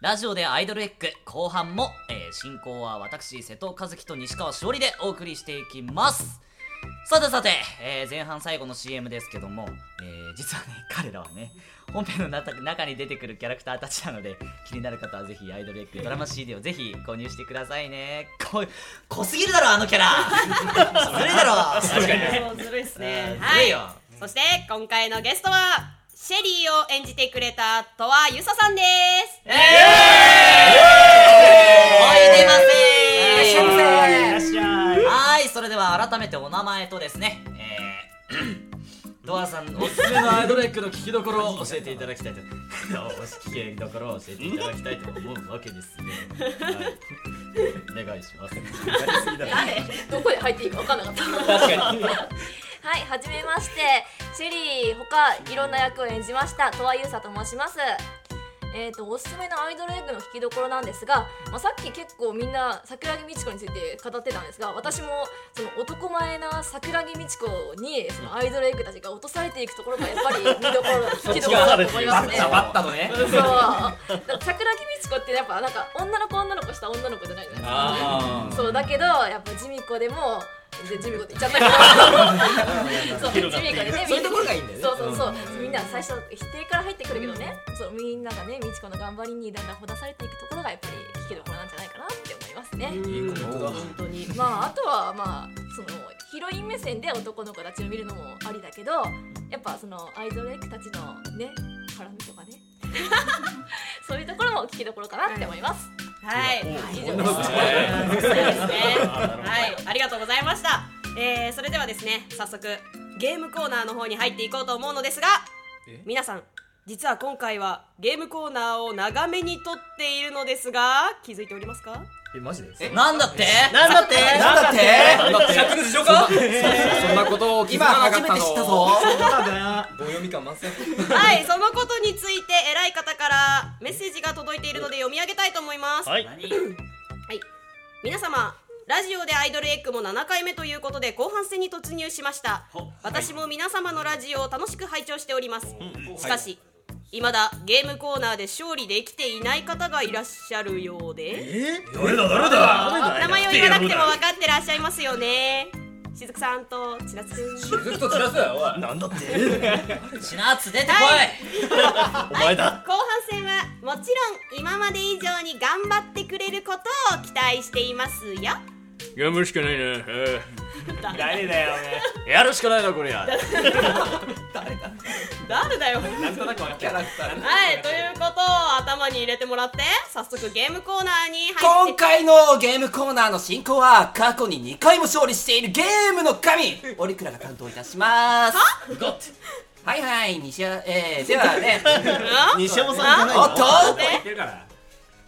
ラジオでアイドルエッグ後半も、えー進行は私瀬戸和樹と西川しおりでお送りしていきます。さてさて、えー前半最後の CM ですけども、えー実はね 彼らはね本編の中中に出てくるキャラクターたちなので気になる方はぜひアイドルエッグドラマ CD をぜひ購入してくださいね。こ濃すぎるだろあのキャラ。ずるいだろ。確かにずるいっすね。うんはい。そして今回のゲストはシェリーを演じてくれたとわゆささんです。えおいでませいらっしゃいませいらっしゃい。はいそれでは改めてお名前とですねえードアさん おすすめのアイドルエッグの聞きどころを教えていただきたいと。おし聞きどころを教えていただきたいと思うわけですね、はい、お願いします。はい、どこで入っていいか分かんなかった。確かにはい、はじめまして、シェリーほかいろんな役を演じました、とわゆうさと申します。えー、とおすすめのアイドルエッグの聞きどころなんですが、まあ、さっき結構みんな桜木美智子について語ってたんですが私もその男前な桜木美智子にそのアイドルエッグたちが落とされていくところがやっぱり見どころ聞きどころだと思いますね。バッタのね。そう。桜木美智子ってやっぱなんか女の子女の子した女の子じゃないじゃないですか。そうだけどやっぱジミコでもでジミコって言っちゃったけど。そうジミコでねそういうところがいいんだよね。そうそうそう、みんな最初否定から入ってくるけどね。そうみんながね美智子の頑張りにだんだんほだされていくところがやっぱり聞きどころなんじゃないかなって思いますね。本当に。まああとはまあそのヒロイン目線で男の子たちを見るのもありだけどやっぱそのアイドルエッグたちのね絡みとかね。そういうところも聞きどころかなって思います。はい以上です。そうですね。はい。ありがとうございました。えー、それではですね早速ゲームコーナーの方に入っていこうと思うのですが皆さん実は今回はゲームコーナーを長めに撮っているのですが気づいておりますか？えマジで？なんだって？なんだって？なんだって？尺でしょか？ことを気づ今かなかったの初めて知ったぞ。棒読み感満載。はいそのことについて偉い方からメッセージが届いているので読み上げたいと思います。はい。はい、皆様ラジオでアイドルエッグも7回目ということで後半戦に突入しました。私も皆様のラジオを楽しく拝聴しております。しかし、未だゲームコーナーで勝利できていない方がいらっしゃるようで。誰だ誰だ？名前を言わなくても分かってらっしゃいますよねしずくさんとちらつくん。ずっと散らすよおい。なんだって？シナツ出てこい、お前だ。後半戦はもちろん今まで以上に頑張ってくれることを期待していますよ頑張るしかないなえ誰だよーやるしかないなこれや誰だ？よ？なんとなくキャラクターはい、ということを頭に入れてもらって早速ゲームコーナーに入って今回のゲームコーナーの進行は過去に2回も勝利しているゲームの神オリクラが担当いたします。は？いはい西山えー、ではね 西山さんじゃないおっと？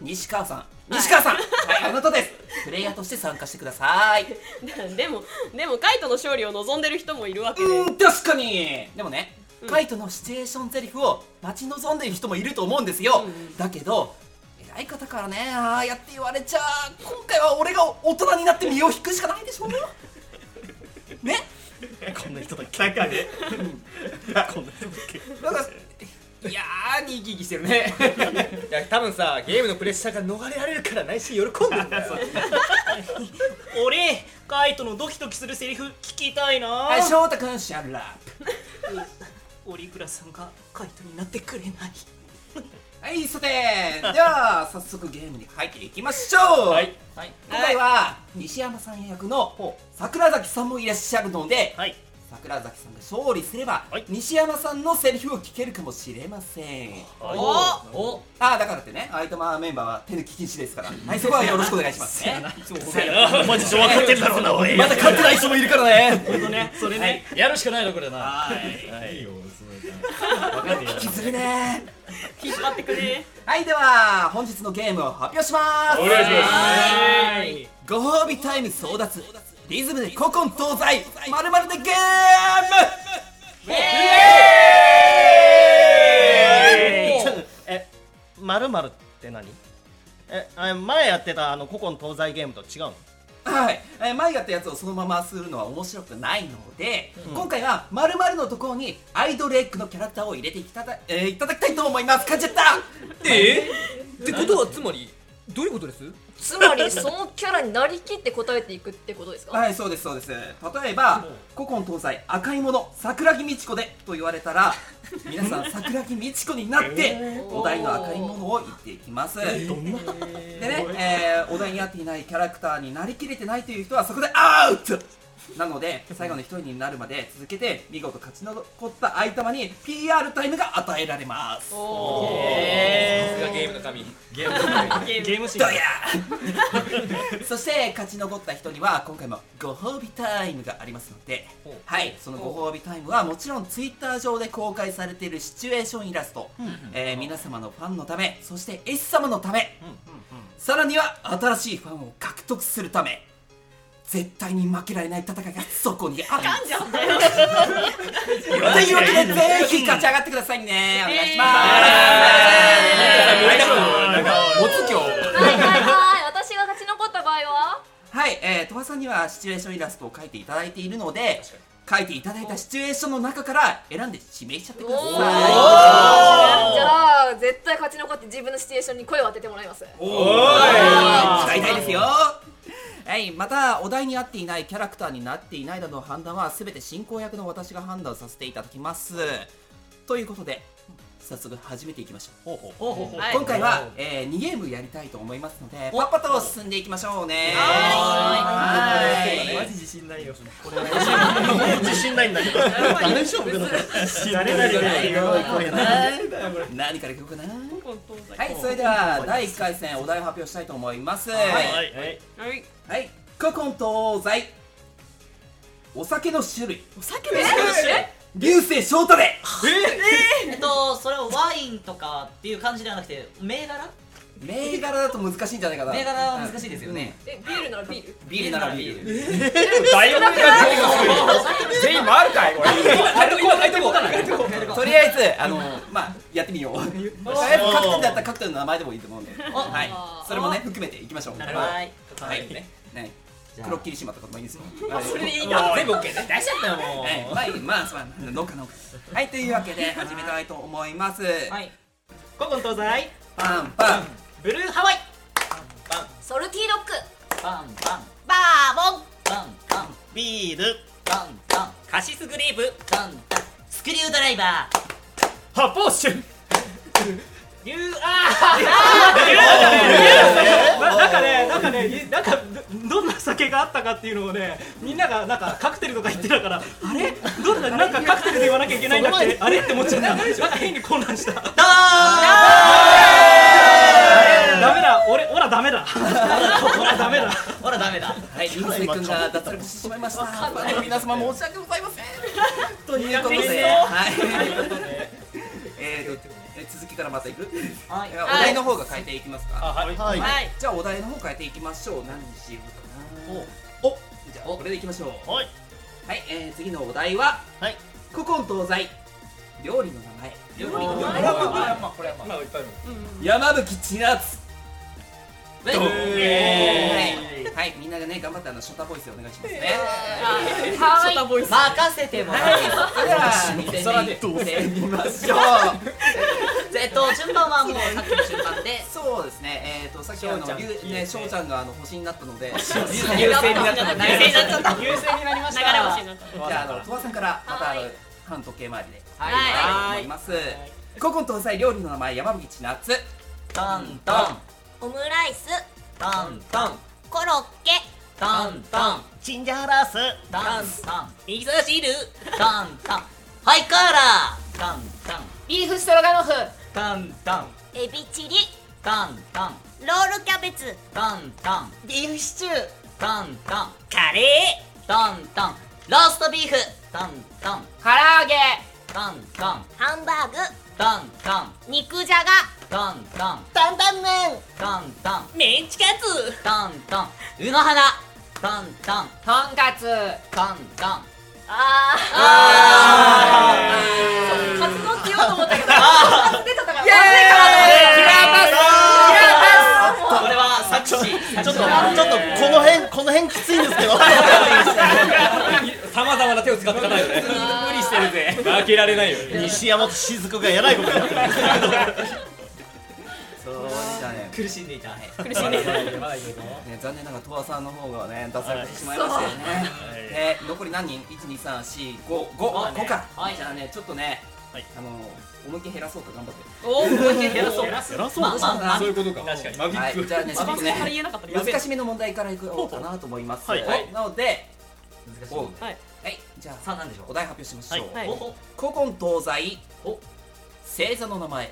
西川さん西川さん。はい。あなたです。プレイヤーとして参加してください。でもでもカイトの勝利を望んでる人もいるわけで。うん確かに。でもね、カイトのシチュエーションゼリフを待ち望んでいる人もいると思うんですよ、だけど偉い方からねああやって言われちゃ今回は俺が大人になって身を引くしかないでしょうよ。ね？こんな人だっけ？中でこんな人だっけ？なんかいやーに生き生きしてるね。いや多分さゲームのプレッシャーが逃れられるから内心喜んでんだよ。俺カイトのドキドキするセリフ聞きたいな。はい翔太君シャラオリクラさんがカイトになってくれない。はいさてでは早速ゲームに入っていきましょう、はい。はい。今回は西山さん役の桜崎さんもいらっしゃるので、はい桜崎さんが勝利すれば、はい。西山さんのセリフを聞けるかもしれません。おお。ああだからってね相手マメンバーは手抜き禁止ですから。はいそこはよろしくお願いします。ね。マジで分かってんだろうなおい。また勝ってない人もいるからね。ほんとね。それねやるしかないのこれな。はい。い。いよ引きずるね引っ張ってくれ。はいでは本日のゲームを発表します。お願いします。ご褒美タイム争奪リズムで古今東西まるまるでゲーム。えまるまるって何？えあ前やってたあの古今東西ゲームと違うの？はい、えー前やったやつをそのままするのは面白くないので、今回は〇〇のところにアイドルエッグのキャラクターを入れていただ,、えーいただきたいと思います。感じちゃった。えってことはつまりどういうことです？つまりそのキャラになりきって答えていくってことですか？はいそうですそうです。例えば古今東西赤いもの桜木美智子でと言われたら 皆さん桜木美智子になってお題の赤いものを言っていきます。でね、えーお題に合っていないキャラクターになりきれてないという人はそこでアウトなので最後の一人になるまで続けて見事勝ち残った相玉に PR タイムが与えられます。さすがゲームの神。ゲームシーン。どやそして勝ち残った人には今回もご褒美タイムがありますのではいそのご褒美タイムはもちろんツイッター上で公開されているシチュエーションイラスト、えー皆様のファンのためそして S 様のため、さらには新しいファンを獲得するため絶対に負けられない戦いがそこにあるんです。というわけでぜひ勝ち上がってくださいね。お願いします。もつ今日はいはいはい。私が勝ち残った場合は？はい、えー、鳥羽さんにはシチュエーションイラストを描いていただいているので描いていただいたシチュエーションの中から選んで指名しちゃってください。じゃあ絶対勝ち残って自分のシチュエーションに声を当ててもらいます。使いたいですよはい、またお題に合っていないキャラクターになっていないなどの判断は全て進行役の私が判断させていただきます。ということで早速始めていきましょう。はい。今回は、え2ゲームやりたいと思いますのでパッパと進んでいきましょうね。はい。マジ自信ないよ。これ。自信ないんだけど。大丈夫かな誰々何からいこうかなはいそれでは第1回戦お題を発表したいと思います。はい、はい。はい。はい、古今東西お酒の種類。お酒の種類？流星翔太で。えっとそれをワインとかっていう感じではなくて銘柄銘柄だと難しいんじゃないかな。銘柄は難しいですよね。えビールならビール。ビールならビール。大学が出てくる。全員回るかいこれ。とりあえずあのまあやってみよう。とりあえずカクテルだったらカクテルの名前でもいいと思うんで。はい。それもね含めていきましょう。はい。はい。ねね黒霧島とかでもいいですよ。それでいいんだ。全部 OK ね出しちゃったよもう。はい。まあいいまあそう農家農家。はいというわけで始めたいと思います。はい。古今東西。パンパンブルーハワイ。ソルティードッグバンバン。バーボン。バンバン。ビール。バンバン。カシスグレープ。バンバン。スクリュードライバ発泡酒。ー U あななんかねなんかねなんかどどんな酒があったかっていうのをねみんながなんかカクテルとか言ってたからあれ？どんななんかカクテルで言わなきゃいけないんだっけ？あれ？って思っちゃった。なんか変に混乱した。ーダメだ俺オラダメだオラダメだほらダメだはい、流星君が脱落してしまいました。皆様申し訳ございません。ということで、はい。えーと、え続きからまたいく？はいお題の方が変えていきますか。はいはいじゃあお題の方変えていきましょう。何にしようかな。お、じゃあこれでいきましょう。はいはい、えー次のお題ははい古今東西料理の名前。料理の名前。まあまあこれはまあいっぱいある山吹千夏。えはい、はい、みんながね頑張ってあのショタボイスでお願いしますね。はい。ボイス。任せてもらはい、いそれでは2000年で。見ましょう。えっと順番はもうさっきの順番で。そうですね、えーとさっきあの翔ちゃんゆうね翔ちゃんがあの星になったので、じ優勢になった。優勢になった。優勢になりまし流れ星になっちゃっゃああの鳥羽さんからまた反時計回りで。はい。はい。思います。古今東西料理の名前山吹千夏。タンタンオムライス。タンタン。コロッケ。タンタン。チンジャーラース。タンタン。味噌汁。タンタン。ハイカーラー。タンタン。ビーフストロガノフ。タンタン。エビチリ。タンタン。ロールキャベツ。タンタン。ビーフシチュー。タンタン。カレー。タンタン。ローストビーフ。タンタン。唐揚げ。タンタン。ハンバーグ。タンタン。肉じゃがタンタン。担々麺。タンタン。メンチカツ。タンタン。うの花タンタン。とんかつ。タンタン。ああー。カツ丼って言おうと思ったけどあカツ出ちゃったからイエーイこれは作詞ちょっとちょっとこの辺この辺きついんですけど。さまざまな手を使ってないよね無理してるぜ。負けられないよ西山と雫がえらいことになってる苦しんでいた。苦しんでいた。まだいけるぞね、残念ながらトワさんの方がね出されてしまいましたよね、で残り何人 ?12345 5か、はい。じゃあねちょっとね、はい。あの思いっきり減らそうと頑張って。おお減らそう。偉そう。まあまあまあ。そういうことか。確かに。マギックはいじゃあねちょっとね言えなかったらやべえ難しめの問題からいこうかなと思います、はい。はい。なので難しいはい。はい。じゃあさあ何でしょう？お題発表しましょう、はい。おお。古今東西。お。星座の名前。は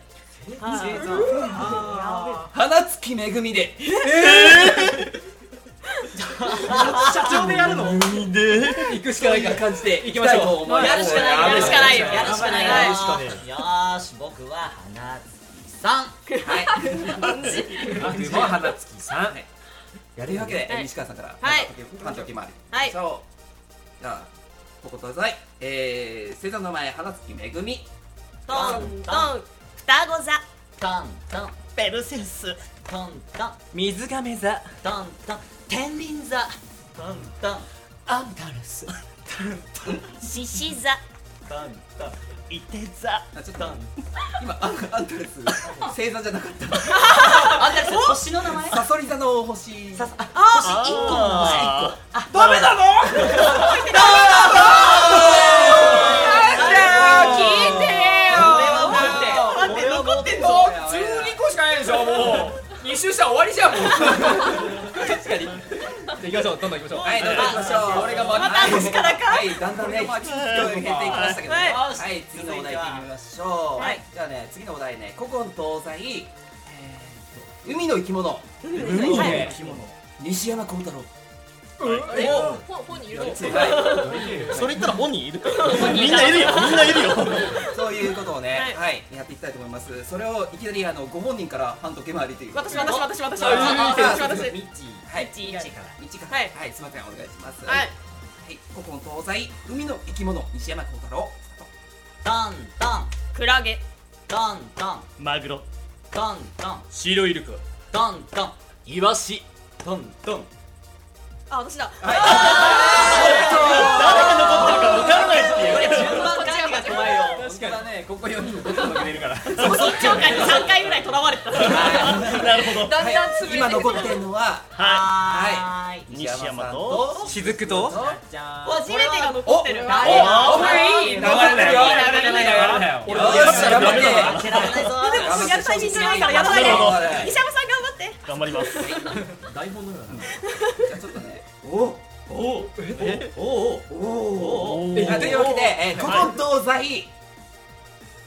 花月めぐみで。社長でやるの行くしかないから感じていきましょう。やるしかないやるしかないよ。やるしかないよ。ーし僕は花月さん。はい僕も花月さん。やるわけで、はい西川さんからはい。半時回りはい。そう。じゃあここ東西えー、星座の名前花月めぐみ。トントン双子座。トントン。ペルセウス。トントン。水亀座。トントン。天秤座。トントン。アンタルス。獅子座。トントン。イテ座。あちょっと。今あんあんたです星座じゃなかった。あんたです星の名前？サソリ座の星。さあ星一個。の星一個。あダメなの 聞いてよ俺は持ってもう12個しかないでしょもう2周したら終わりじゃんもう。確かに。行きましょうどんどん行きましょう。はいどうぞ行きましょう。俺がままた私からか？はい。だんだんね低く減っていきましたけどね。はい。はい。次のお題いってみましょう。はい。じゃあね次のお題ね。古今東西えーと海の生き物。はい西山幸太郎。ほ本にいるそれ言ったら本人 いる。みんないるよ。みんないるよい。うことをね、ははい、やっていきたいと思います。それをいきなりあのご本人から半時計回りという。私私私私ああ私私ミッチー。はい。ミッチーミッチーから。ミッチーから。はい。はい、すみません、お願いします。はい。はい、古今東西海の生き物西山幸太郎。トントン。クラゲ。トントン。マグロ。トントン。白イルカ。トントン。イワシ。トントン。あ私だ。誰が残ってるか分からないっていう。順番管理が怖いよ確かにねここ4人どっちも負けてるから。そっちを書いて3回ぐらいとらわれてた。なるほど。だんだん潰れて今残ってるのははい。西山と。雫と。じゃ初めてが残ってる。おいい。流れだよ流れだよよーし、頑張って。負けられないぞでもやるタイミングないからやらないで西山さん頑張って頑張ります台本のようなじゃあちょっとね。おお。おおえおおおおというわけで、えー、古今東西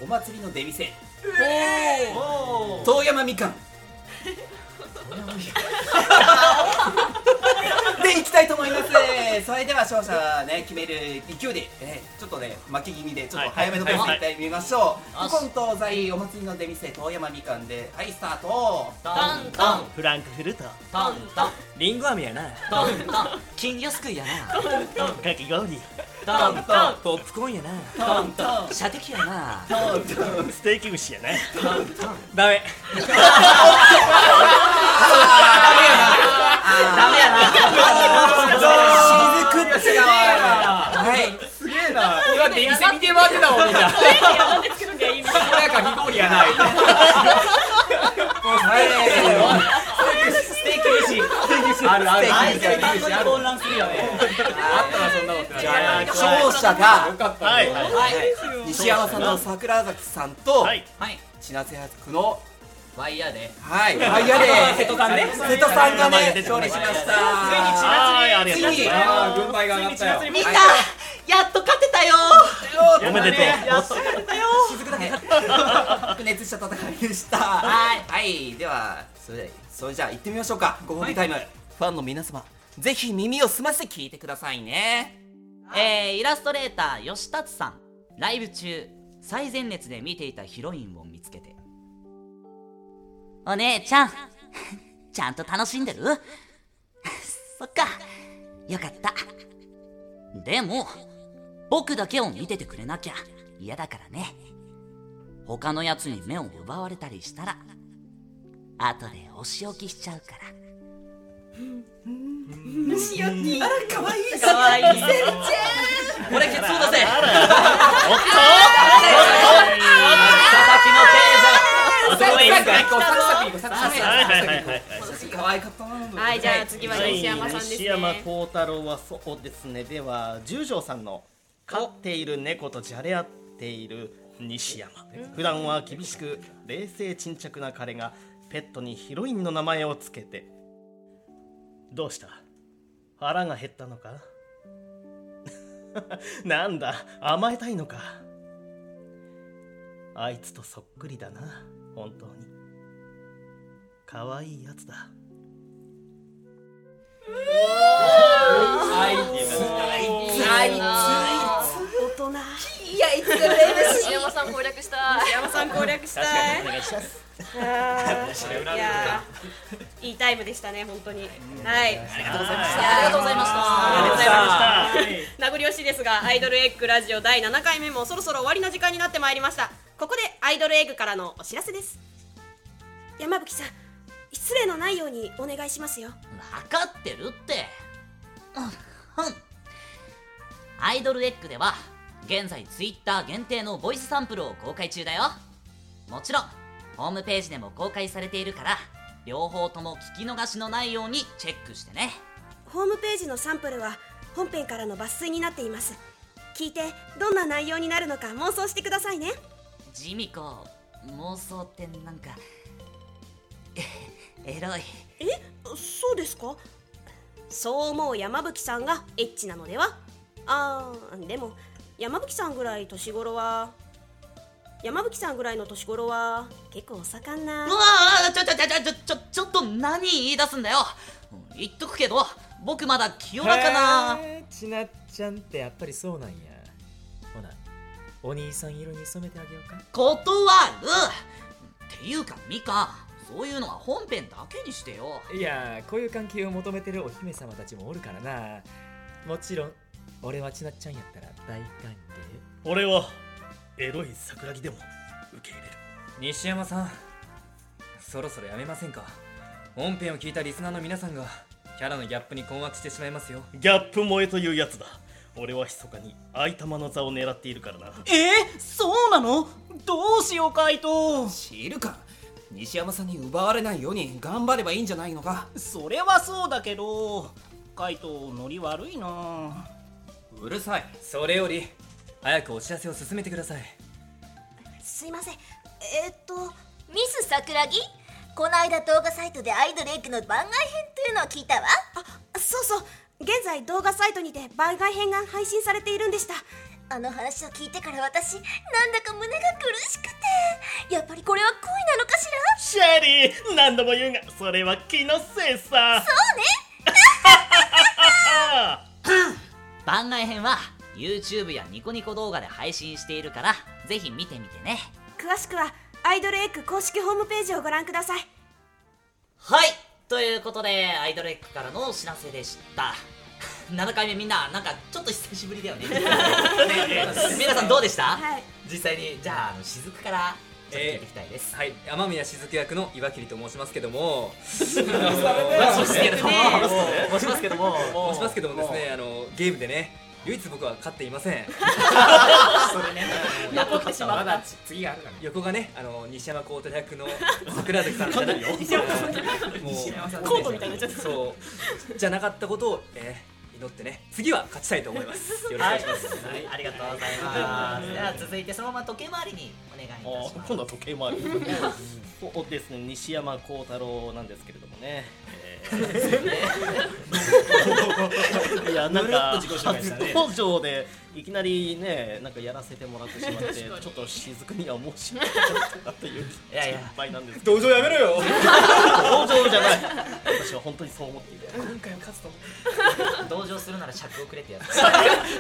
お祭りの出店。遠山みかん。で行きたいと思います。それでは勝者ね決める勢いで、えーちょっとね巻き気味でちょっと早めのペースでい。ってみましょう、はい。古今東西お祭りの出店遠山みかんではいスタート。トントン。フランクフルト。トントン。リンゴ飴やな。トントン。金魚すくいやな。かき氷トントン。ポップコーンやなトン。トン射的やな。ステーキ串やねダメ。ダメやな。しずくっちがはいすげえな。今出店見て回ってたもんみんな。なんで作るんだよいいみたい。なこれかやないステーキ飯あるある。あいつステーキ単語するよね。あったなそんなこと。じゃあ勝者が西山さんの桜崎さんとはい。はい。千夏役のワイヤーではい。ワイヤで瀬戸さんね。瀬戸さんがね勝利しました。はいありがとうござい次ああ軍配が上がったよ。見た。やっと勝てたよ。おめでとう白熱した戦いでした。はい。はい。ではそれそれじゃあ行ってみましょうか。ご褒美タイム、ファンの皆様ぜひ耳を澄ませて聞いてくださいね。えー、イラストレーター吉達さん。ライブ中最前列で見ていたヒロインを見つけて。お姉ちゃん ちゃんと楽しんでる？そっか。よかった。でも僕だけを見ててくれなきゃ嫌だからね。他のやつに目を奪われたりしたら後でお仕置きしちゃうから。かわい。い。俺ケツを出せ。あらおっと。佐々木のサクサクいこうサクサクいこうサクサクはいはいはいはい可愛かはいじゃあ次は西山さんです西山ね幸太郎はそうですねでは十条さんの飼っている猫と。じゃれ合っている西山普段は厳しく冷静沈着な彼がペットにヒロインの名前をつけてどうした？腹が減ったのか？なんだ甘えたいのか？あいつとそっくりだな本当に。可愛いやつだ。あいつ。あいつ。大人西山さん攻略したい。西山さん攻略したい。お願いしますいやーいいタイムでしたね本当に。はい。ありがとうございました。ありがとうございましたありがとうございました。名残惜しいですがアイドルエッグラジオ第7回目もそろそろ終わりの時間になってまいりました。ここでアイドルエッグからのお知らせです。山吹さん失礼のないようにお願いしますよ。分かってるって。アイドルエッグでは現在 Twitter 限定のボイスサンプルを公開中だよ。もちろんホームページでも公開されているから両方とも聞き逃しのないようにチェックしてね。ホームページのサンプルは本編からの抜粋になっています。聞いてどんな内容になるのか妄想してくださいね。ジミコ妄想ってなんかえ エロい。え？そうですか？そう思う山吹さんがエッチなのでは？あーでも山吹さんぐらい年頃は山吹さんぐらいの年頃は結構お盛んな。うわあちょちょちょちょちょちょっと何言い出すんだよ。うん言っとくけど僕まだ清らかな。ちなっちゃんってやっぱりそうなんや。ほなお兄さん色に染めてあげようか。断る。っていうかミカそういうのは本編だけにしてよ。いやこういう関係を求めてるお姫様たちもおるからな。もちろん俺はちなっちゃんやったら大歓迎俺はエロい桜木でも受け入れる。西山さんそろそろやめませんか？本編を聞いたリスナーの皆さんがキャラのギャップに困惑してしまいますよ。ギャップ萌えというやつだ。俺は密かに愛玉の座を狙っているからな。え？ー、そうなの？どうしようカイト知るか。西山さんに奪われないように頑張ればいいんじゃないのか？それはそうだけどカイトノリ悪いなうるさい。それより早くお知らせを進めてください。すいません。えー、っとミス桜木？この間動画サイトでアイドルエッグの番外編というのを聞いたわ。あそうそう。現在動画サイトにて番外編が配信されているんでした。あの話を聞いてから私なんだか胸が苦しくて。やっぱりこれは恋なのかしら？シェリー何度も言うがそれは気のせいさ。そうね 番外編は YouTube やニコニコ動画で配信しているからぜひ見てみてね。詳しくはアイドルエッグ公式ホームページをご覧ください。はい。ということでアイドルエッグからのお知らせでした。7回目みんななんかちょっと久しぶりだよね。ね 皆さんどうでした、はい。実際にじゃあ雫からちょっと聞いていきたいです、はい。雨宮雫役の岩切と申しますけども。申しますけれども。申しますけども。申しますけどもですねあのゲームでね唯一僕は勝っていません。残ってしまった次があるから横がねあの西山幸太郎役の桜崎さんじゃな もうコートみたいになっちゃった。そう。じゃなかったことを、えー祈ってね。次は勝ちたいと思います。よろしくお願いします、はい、ありがとうございます。では続いてそのまま時計回りにお願いいたします。今度は時計回り。そうですね。西山幸太郎なんですけれどもね、え ー いやなんか初登場でいきなりねなんかやらせてもらってしまってちょっと雫には申し訳なかったなといういやいや心配なんですけど。同情やめろよ。登場じゃない。私は本当にそう思っていて今回は勝つと思同情するなら尺をくれってやつ。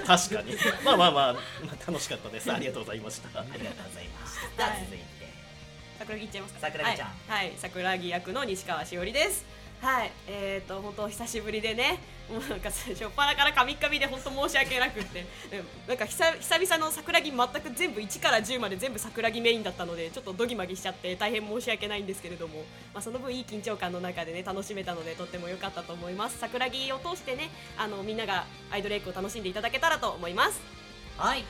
確かに。まあまあまあ、まあ、楽しかったです。ありがとうございました。ありがとうございます。では続いて。桜木ちゃいますか？桜木ちゃん。はい、はい、桜木役の西川しおりですはいえーと本当久しぶりでねもうなんか初っ端からカミカミで本当申し訳なくってうんなんか久久々の桜木全く全部1から10まで全部桜木メインだったのでちょっとドギマギしちゃって大変申し訳ないんですけれども、まあ、その分いい緊張感の中でね楽しめたのでとっても良かったと思います桜木を通してねあのみんながアイドルエッグを楽しんでいただけたらと思いますはい。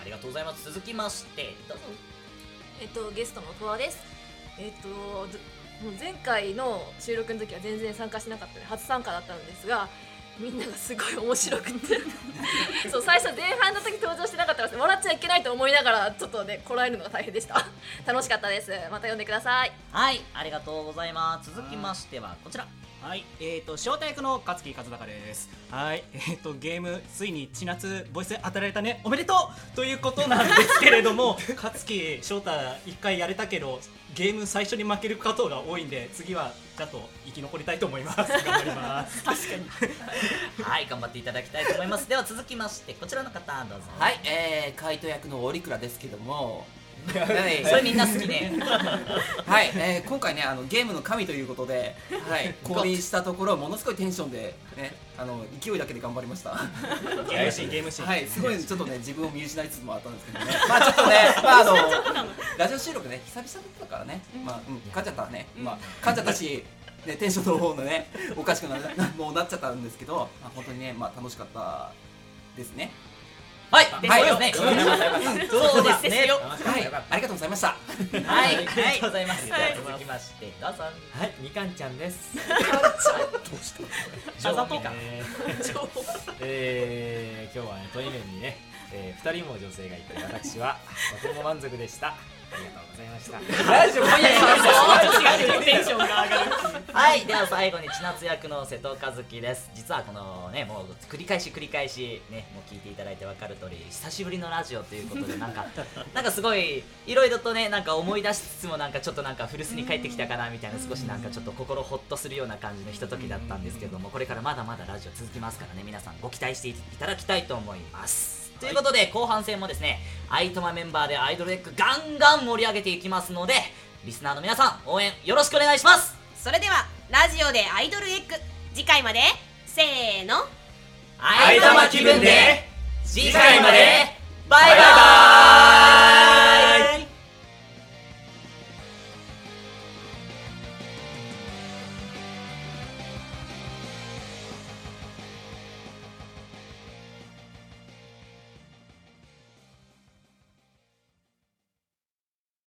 ありがとうございます。続きまして、どうぞ。えっとゲストのトワですえっ、と前回の収録の時は全然参加しなかったので初参加だったのですがみんながすごい面白くて。そう最初前半の時登場してなかったら笑っちゃいけないと思いながらちょっとねこらえるのが大変でした。楽しかったです。また読んでください。はいありがとうございます。続きましてはこちらはい、えーと、招待役の勝木和孝です。はい、えーと、ゲーム、ついに千夏ボイス与えられたね、おめでとうということなんですけれども、勝木翔太、一回やれたけど、ゲーム最初に負けることが多いんで、次はちゃんと生き残りたいと思います。頑張ります。確かに。はい、頑張っていただきたいと思います。では続きまして、こちらの方、どうぞ。はい、えー、カイト役の折倉ですけども、はいそれみんな好きね。はい、えー今回ねあのゲームの神ということで、はい、降臨したところものすごいテンションでねあの勢いだけで頑張りました。ゲームシーンゲームシーンはい、すごいちょっとね自分を見失いつつもあったんですけどね。まあちょっとね、まああのラジオ収録ね久々だったからね、まあうん勝っちゃったね、まあ勝っちゃったし。ね、テンションの方のね、おかしくななもうなっちゃったんですけど、まあ、本当にね、まあ、楽しかったですね。はい、はいですね。うんそうですね。はい、ありがとうございました。はい、ありがとうございます。続きまして、どうぞ。はい、みかんちゃんです。どうしたあざとか。えー、今日はね、トイレにね、えー、二人も女性がいて、私はとても満足でした。ありがとうございました。大丈夫はいテンションが上がるはい、では最後に千夏役の瀬戸和樹です。実はこのね、もう繰り返し繰り返しね、もう聞いていただいてわかる通り、久しぶりのラジオということで、なんか、なんかすごい、いろいろとね、なんか思い出しつつも、なんかちょっとなんか古巣に帰ってきたかなみたいな、少しなんかちょっと心ほっとするような感じのひとときだったんですけども、これからまだまだラジオ続きますからね、皆さんご期待していただきたいと思います。ということで、後半戦もですね、アイトマメンバーでアイドルエッグガンガン盛り上げていきますので、リスナーの皆さん、応援よろしくお願いします。それではラジオでアイドルエッグ次回までせーの。アイ気分で次回まで